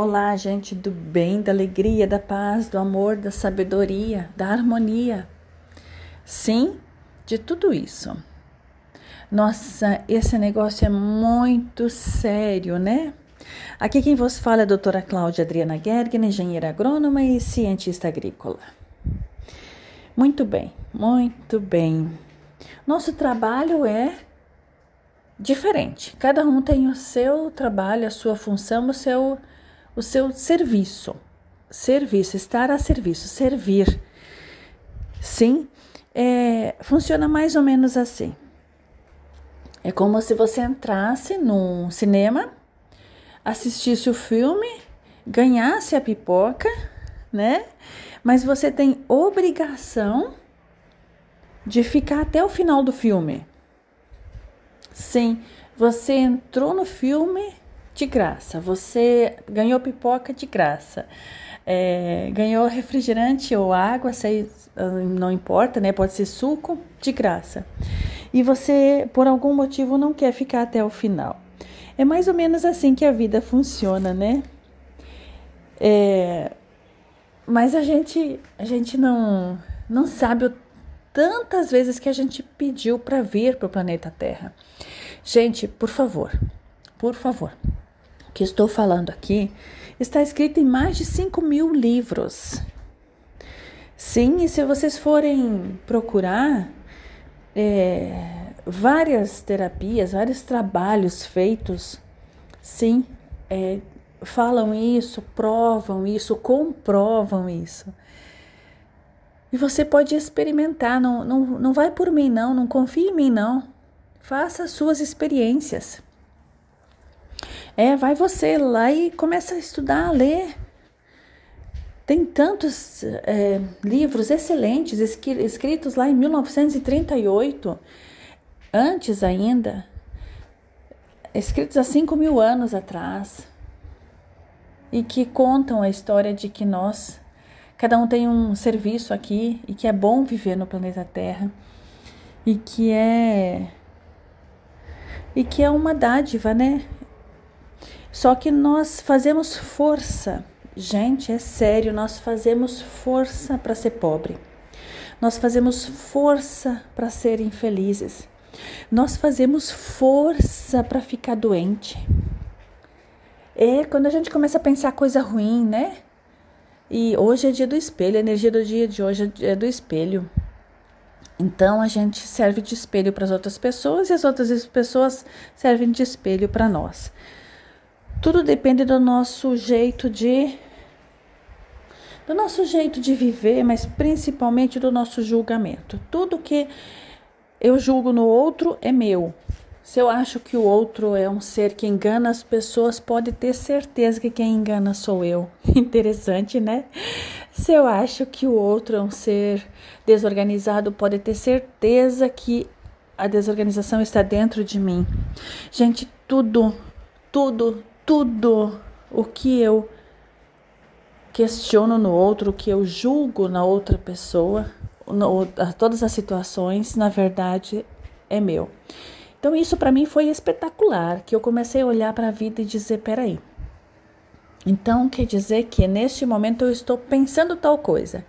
Olá, gente do bem, da alegria, da paz, do amor, da sabedoria, da harmonia. Sim, de tudo isso. Nossa, esse negócio é muito sério, né? Aqui quem vos fala é a doutora Cláudia Adriana Gergen, engenheira agrônoma e cientista agrícola. Muito bem, muito bem. Nosso trabalho é diferente. Cada um tem o seu trabalho, a sua função, o seu o seu serviço. Serviço, estar a serviço, servir. Sim, é, funciona mais ou menos assim. É como se você entrasse num cinema, assistisse o filme, ganhasse a pipoca, né? Mas você tem obrigação de ficar até o final do filme. Sim, você entrou no filme de graça. Você ganhou pipoca de graça. É, ganhou refrigerante ou água, sei, não importa, né? Pode ser suco de graça. E você, por algum motivo, não quer ficar até o final. É mais ou menos assim que a vida funciona, né? É, mas a gente, a gente não, não sabe o, tantas vezes que a gente pediu para vir para o planeta Terra. Gente, por favor, por favor, que estou falando aqui está escrito em mais de 5 mil livros. Sim, e se vocês forem procurar é, várias terapias, vários trabalhos feitos, sim, é, falam isso, provam isso, comprovam isso. E você pode experimentar, não, não, não vai por mim, não, não confie em mim, não. Faça as suas experiências. É, vai você lá e começa a estudar, a ler. Tem tantos é, livros excelentes escritos lá em 1938, antes ainda, escritos há 5 mil anos atrás, e que contam a história de que nós, cada um tem um serviço aqui e que é bom viver no planeta Terra e que é e que é uma dádiva, né? Só que nós fazemos força, gente, é sério, nós fazemos força para ser pobre. Nós fazemos força para ser infelizes. Nós fazemos força para ficar doente. É quando a gente começa a pensar coisa ruim, né? E hoje é dia do espelho, a energia do dia de hoje é do espelho. Então a gente serve de espelho para as outras pessoas e as outras pessoas servem de espelho para nós. Tudo depende do nosso jeito de do nosso jeito de viver, mas principalmente do nosso julgamento. Tudo que eu julgo no outro é meu. Se eu acho que o outro é um ser que engana as pessoas, pode ter certeza que quem engana sou eu. Interessante, né? Se eu acho que o outro é um ser desorganizado, pode ter certeza que a desorganização está dentro de mim. Gente, tudo, tudo, tudo o que eu questiono no outro, o que eu julgo na outra pessoa, no, todas as situações, na verdade, é meu. Então isso para mim foi espetacular, que eu comecei a olhar para a vida e dizer, peraí. Então quer dizer que neste momento eu estou pensando tal coisa.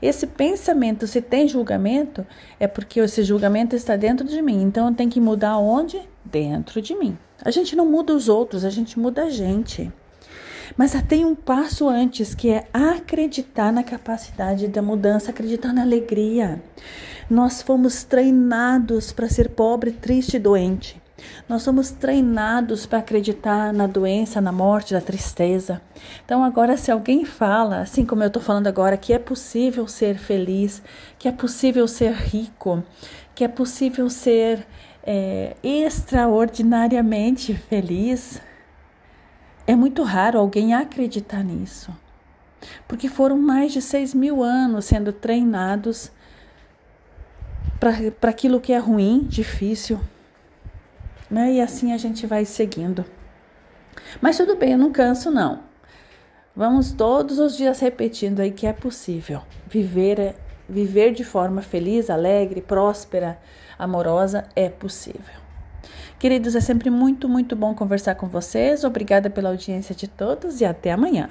Esse pensamento, se tem julgamento, é porque esse julgamento está dentro de mim. Então eu tenho que mudar onde? Dentro de mim. A gente não muda os outros, a gente muda a gente. Mas tem um passo antes que é acreditar na capacidade da mudança, acreditar na alegria. Nós fomos treinados para ser pobre, triste e doente. Nós somos treinados para acreditar na doença, na morte, na tristeza. Então, agora, se alguém fala, assim como eu estou falando agora, que é possível ser feliz, que é possível ser rico, que é possível ser é, extraordinariamente feliz, é muito raro alguém acreditar nisso. Porque foram mais de seis mil anos sendo treinados para aquilo que é ruim, difícil. Né? E assim a gente vai seguindo. Mas tudo bem, eu não canso, não. Vamos todos os dias repetindo aí que é possível viver, viver de forma feliz, alegre, próspera, amorosa é possível. Queridos, é sempre muito, muito bom conversar com vocês. Obrigada pela audiência de todos e até amanhã.